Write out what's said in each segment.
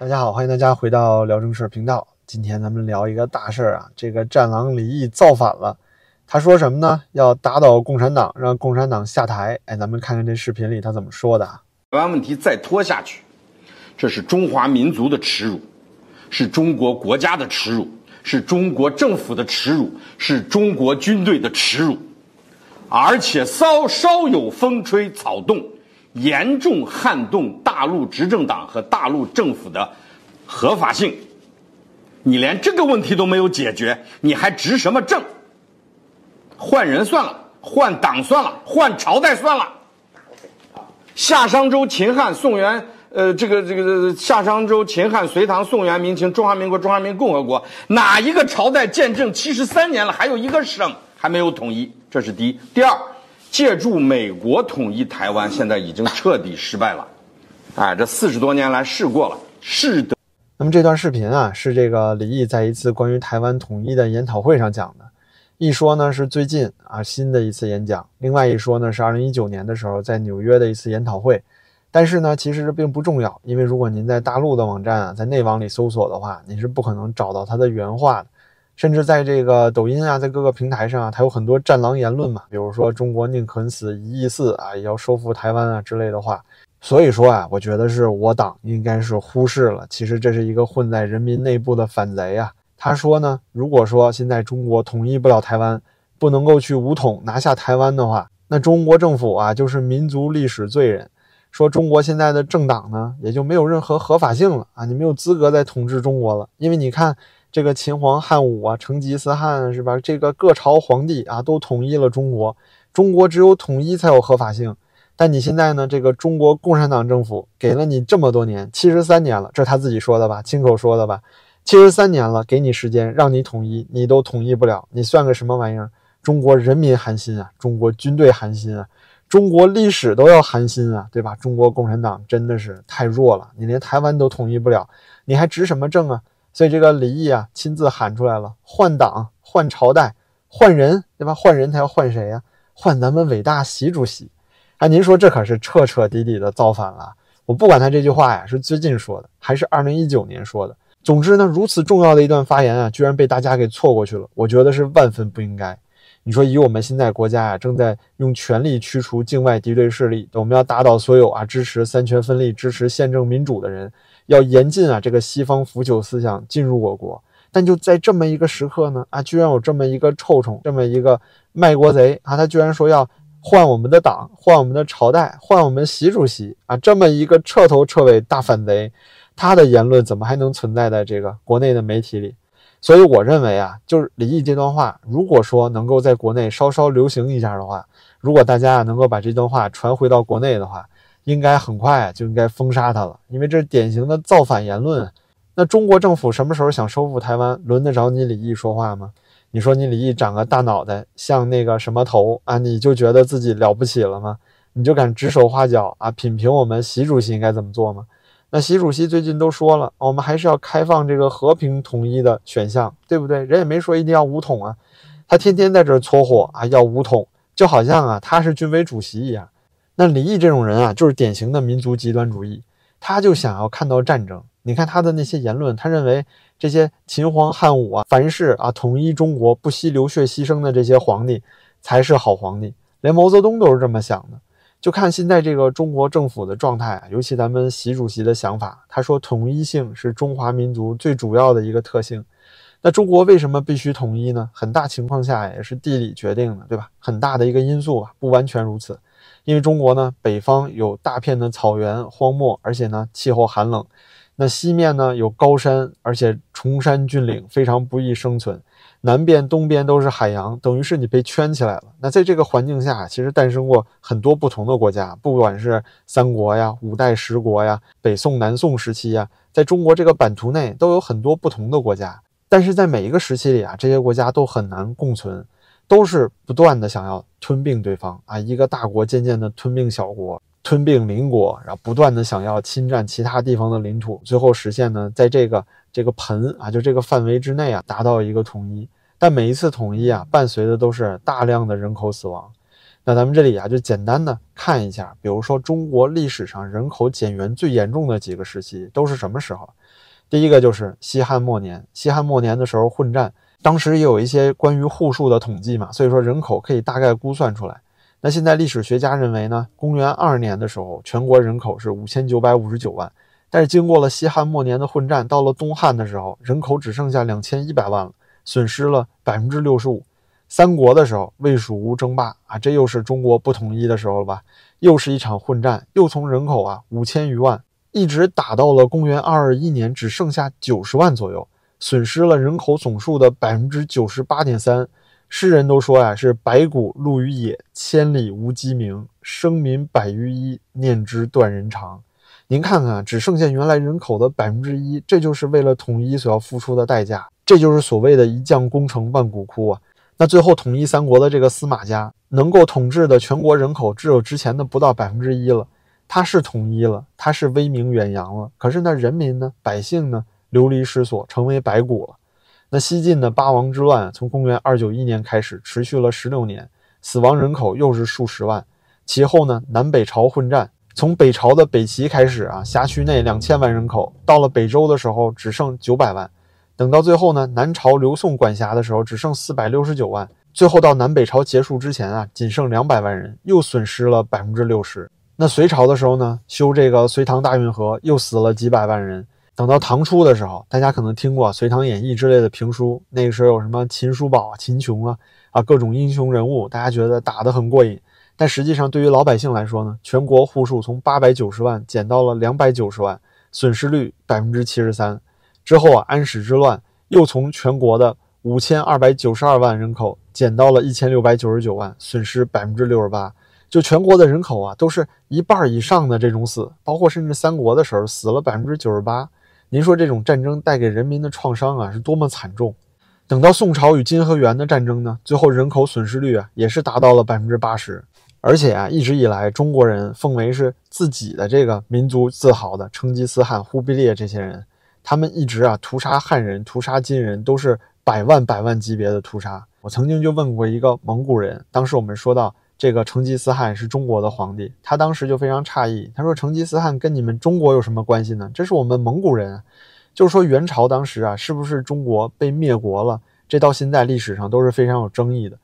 大家好，欢迎大家回到聊正事频道。今天咱们聊一个大事儿啊，这个战狼李毅造反了。他说什么呢？要打倒共产党，让共产党下台。哎，咱们看看这视频里他怎么说的啊？台湾问题再拖下去，这是中华民族的耻辱，是中国国家的耻辱，是中国政府的耻辱，是中国军队的耻辱，而且稍稍有风吹草动。严重撼动大陆执政党和大陆政府的合法性，你连这个问题都没有解决，你还执什么政？换人算了，换党算了，换朝代算了。夏商周秦汉宋元，呃，这个这个夏商周秦汉隋唐宋元明清中华民国中华民共和国哪一个朝代建政七十三年了，还有一个省还没有统一？这是第一。第二。借助美国统一台湾，现在已经彻底失败了。哎，这四十多年来试过了，试的。那么这段视频啊，是这个李毅在一次关于台湾统一的研讨会上讲的。一说呢是最近啊新的一次演讲，另外一说呢是二零一九年的时候在纽约的一次研讨会。但是呢，其实这并不重要，因为如果您在大陆的网站啊，在内网里搜索的话，你是不可能找到他的原话的。甚至在这个抖音啊，在各个平台上啊，它有很多战狼言论嘛，比如说中国宁肯死一亿四啊，也要收复台湾啊之类的话。所以说啊，我觉得是我党应该是忽视了，其实这是一个混在人民内部的反贼啊。他说呢，如果说现在中国统一不了台湾，不能够去武统拿下台湾的话，那中国政府啊就是民族历史罪人，说中国现在的政党呢也就没有任何合法性了啊，你没有资格再统治中国了，因为你看。这个秦皇汉武啊，成吉思汗是吧？这个各朝皇帝啊，都统一了中国。中国只有统一才有合法性。但你现在呢？这个中国共产党政府给了你这么多年，七十三年了，这是他自己说的吧？亲口说的吧？七十三年了，给你时间让你统一，你都统一不了，你算个什么玩意儿？中国人民寒心啊，中国军队寒心啊，中国历史都要寒心啊，对吧？中国共产党真的是太弱了，你连台湾都统一不了，你还执什么政啊？所以这个李毅啊，亲自喊出来了：换党、换朝代、换人，对吧？换人他要换谁呀？换咱们伟大习主席。哎，您说这可是彻彻底底的造反了。我不管他这句话呀是最近说的，还是二零一九年说的。总之呢，如此重要的一段发言啊，居然被大家给错过去了。我觉得是万分不应该。你说，以我们现在国家呀，正在用全力驱除境外敌对势力，我们要打倒所有啊支持三权分立、支持宪政民主的人。要严禁啊，这个西方腐朽思想进入我国。但就在这么一个时刻呢，啊，居然有这么一个臭虫，这么一个卖国贼啊，他居然说要换我们的党，换我们的朝代，换我们习主席啊，这么一个彻头彻尾大反贼，他的言论怎么还能存在在这个国内的媒体里？所以我认为啊，就是李毅这段话，如果说能够在国内稍稍流行一下的话，如果大家啊能够把这段话传回到国内的话。应该很快就应该封杀他了，因为这是典型的造反言论。那中国政府什么时候想收复台湾，轮得着你李毅说话吗？你说你李毅长个大脑袋，像那个什么头啊，你就觉得自己了不起了吗？你就敢指手画脚啊，品评我们习主席应该怎么做吗？那习主席最近都说了，我们还是要开放这个和平统一的选项，对不对？人也没说一定要武统啊，他天天在这搓火啊，要武统，就好像啊他是军委主席一样。那李毅这种人啊，就是典型的民族极端主义，他就想要看到战争。你看他的那些言论，他认为这些秦皇汉武啊，凡是啊统一中国不惜流血牺牲的这些皇帝，才是好皇帝。连毛泽东都是这么想的。就看现在这个中国政府的状态，尤其咱们习主席的想法，他说统一性是中华民族最主要的一个特性。那中国为什么必须统一呢？很大情况下也是地理决定的，对吧？很大的一个因素啊，不完全如此。因为中国呢，北方有大片的草原荒漠，而且呢气候寒冷；那西面呢有高山，而且崇山峻岭，非常不易生存。南边、东边都是海洋，等于是你被圈起来了。那在这个环境下，其实诞生过很多不同的国家，不管是三国呀、五代十国呀、北宋、南宋时期呀，在中国这个版图内都有很多不同的国家。但是在每一个时期里啊，这些国家都很难共存。都是不断的想要吞并对方啊，一个大国渐渐的吞并小国，吞并邻国，然后不断的想要侵占其他地方的领土，最后实现呢，在这个这个盆啊，就这个范围之内啊，达到一个统一。但每一次统一啊，伴随的都是大量的人口死亡。那咱们这里啊，就简单的看一下，比如说中国历史上人口减员最严重的几个时期都是什么时候？第一个就是西汉末年，西汉末年的时候混战，当时也有一些关于户数的统计嘛，所以说人口可以大概估算出来。那现在历史学家认为呢，公元二年的时候，全国人口是五千九百五十九万，但是经过了西汉末年的混战，到了东汉的时候，人口只剩下两千一百万了，损失了百分之六十五。三国的时候，魏蜀吴争霸啊，这又是中国不统一的时候了吧？又是一场混战，又从人口啊五千余万，一直打到了公元二二一年，只剩下九十万左右，损失了人口总数的百分之九十八点三。诗人都说呀，是白骨露于野，千里无鸡鸣，生民百余一，念之断人肠。您看看，只剩下原来人口的百分之一，这就是为了统一所要付出的代价，这就是所谓的一将功成万骨枯啊。那最后统一三国的这个司马家，能够统治的全国人口只有之前的不到百分之一了。他是统一了，他是威名远扬了，可是那人民呢，百姓呢，流离失所，成为白骨了。那西晋的八王之乱，从公元二九一年开始，持续了十六年，死亡人口又是数十万。其后呢，南北朝混战，从北朝的北齐开始啊，辖区内两千万人口，到了北周的时候，只剩九百万。等到最后呢，南朝刘宋管辖的时候，只剩四百六十九万。最后到南北朝结束之前啊，仅剩两百万人，又损失了百分之六十。那隋朝的时候呢，修这个隋唐大运河，又死了几百万人。等到唐初的时候，大家可能听过《隋唐演义》之类的评书，那个时候有什么秦叔宝啊、秦琼啊啊各种英雄人物，大家觉得打得很过瘾。但实际上，对于老百姓来说呢，全国户数从八百九十万减到了两百九十万，损失率百分之七十三。之后啊，安史之乱又从全国的五千二百九十二万人口减到了一千六百九十九万，损失百分之六十八。就全国的人口啊，都是一半以上的这种死，包括甚至三国的时候死了百分之九十八。您说这种战争带给人民的创伤啊，是多么惨重？等到宋朝与金和元的战争呢，最后人口损失率啊，也是达到了百分之八十。而且啊，一直以来中国人奉为是自己的这个民族自豪的成吉思汗、忽必烈这些人。他们一直啊屠杀汉人、屠杀金人，都是百万百万级别的屠杀。我曾经就问过一个蒙古人，当时我们说到这个成吉思汗是中国的皇帝，他当时就非常诧异，他说：“成吉思汗跟你们中国有什么关系呢？这是我们蒙古人。”就是说元朝当时啊，是不是中国被灭国了？这到现在历史上都是非常有争议的。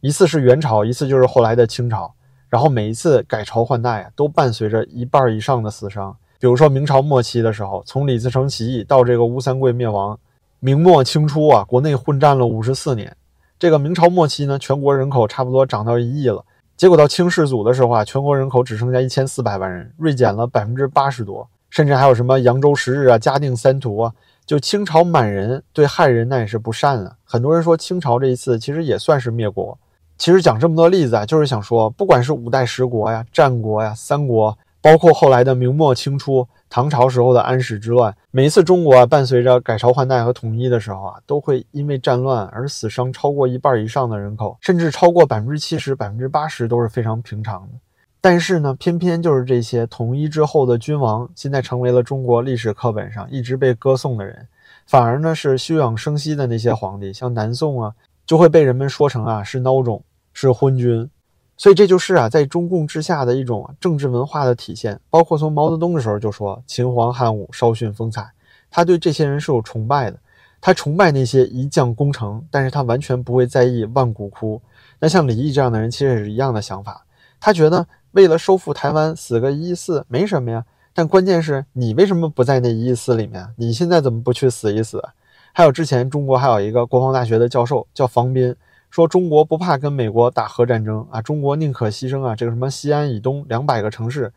一次是元朝，一次就是后来的清朝，然后每一次改朝换代啊，都伴随着一半以上的死伤。比如说明朝末期的时候，从李自成起义到这个吴三桂灭亡，明末清初啊，国内混战了五十四年。这个明朝末期呢，全国人口差不多涨到一亿了。结果到清世祖的时候啊，全国人口只剩下一千四百万人，锐减了百分之八十多。甚至还有什么扬州十日啊、嘉定三屠啊，就清朝满人对汉人那也是不善啊。很多人说清朝这一次其实也算是灭国。其实讲这么多例子啊，就是想说，不管是五代十国呀、战国呀、三国。包括后来的明末清初、唐朝时候的安史之乱，每一次中国啊伴随着改朝换代和统一的时候啊，都会因为战乱而死伤超过一半以上的人口，甚至超过百分之七十、百分之八十都是非常平常的。但是呢，偏偏就是这些统一之后的君王，现在成为了中国历史课本上一直被歌颂的人，反而呢是休养生息的那些皇帝，像南宋啊，就会被人们说成啊是孬种，是昏君。所以这就是啊，在中共之下的一种政治文化的体现。包括从毛泽东的时候就说秦皇汉武稍逊风采，他对这些人是有崇拜的。他崇拜那些一将功成，但是他完全不会在意万骨枯。那像李毅这样的人，其实也是一样的想法。他觉得为了收复台湾，死个一亿四没什么呀。但关键是你为什么不在那一亿四里面？你现在怎么不去死一死？还有之前中国还有一个国防大学的教授叫房斌。说中国不怕跟美国打核战争啊，中国宁可牺牲啊，这个什么西安以东两百个城市，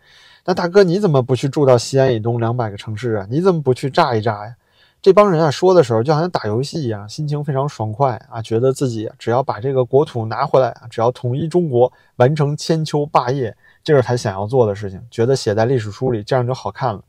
那大哥你怎么不去住到西安以东两百个城市啊？你怎么不去炸一炸呀？这帮人啊说的时候就好像打游戏一样，心情非常爽快啊，觉得自己只要把这个国土拿回来啊，只要统一中国，完成千秋霸业，这是他想要做的事情，觉得写在历史书里这样就好看了。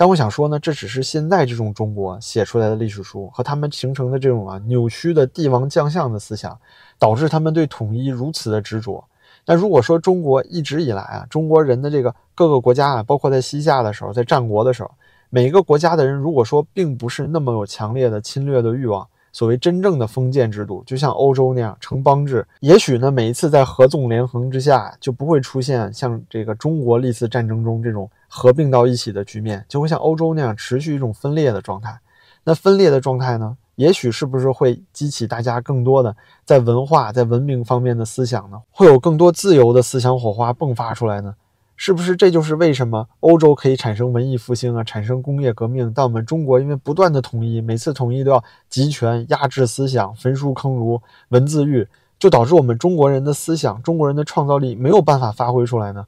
但我想说呢，这只是现在这种中国写出来的历史书和他们形成的这种啊扭曲的帝王将相的思想，导致他们对统一如此的执着。那如果说中国一直以来啊，中国人的这个各个国家啊，包括在西夏的时候，在战国的时候，每一个国家的人如果说并不是那么有强烈的侵略的欲望，所谓真正的封建制度，就像欧洲那样城邦制。也许呢，每一次在合纵连横之下，就不会出现像这个中国历次战争中这种合并到一起的局面，就会像欧洲那样持续一种分裂的状态。那分裂的状态呢，也许是不是会激起大家更多的在文化、在文明方面的思想呢？会有更多自由的思想火花迸发出来呢？是不是这就是为什么欧洲可以产生文艺复兴啊，产生工业革命？但我们中国因为不断的统一，每次统一都要集权、压制思想、焚书坑儒、文字狱，就导致我们中国人的思想、中国人的创造力没有办法发挥出来呢？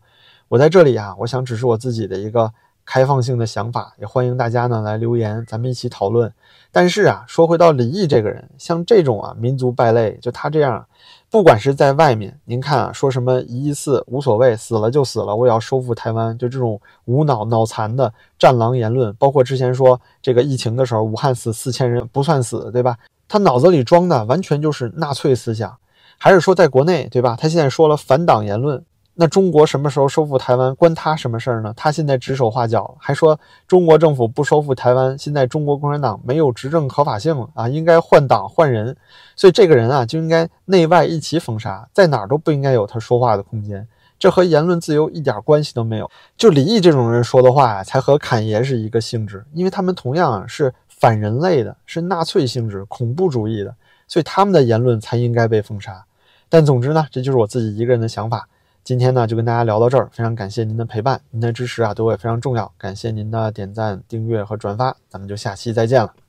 我在这里啊，我想只是我自己的一个开放性的想法，也欢迎大家呢来留言，咱们一起讨论。但是啊，说回到李毅这个人，像这种啊民族败类，就他这样。不管是在外面，您看啊，说什么一亿四无所谓，死了就死了，我也要收复台湾，就这种无脑脑残的战狼言论，包括之前说这个疫情的时候，武汉死四千人不算死，对吧？他脑子里装的完全就是纳粹思想，还是说在国内，对吧？他现在说了反党言论。那中国什么时候收复台湾，关他什么事儿呢？他现在指手画脚，还说中国政府不收复台湾，现在中国共产党没有执政合法性了啊，应该换党换人。所以这个人啊，就应该内外一起封杀，在哪儿都不应该有他说话的空间。这和言论自由一点关系都没有。就李毅这种人说的话呀，才和侃爷是一个性质，因为他们同样是反人类的，是纳粹性质、恐怖主义的，所以他们的言论才应该被封杀。但总之呢，这就是我自己一个人的想法。今天呢，就跟大家聊到这儿，非常感谢您的陪伴，您的支持啊，对我也非常重要。感谢您的点赞、订阅和转发，咱们就下期再见了。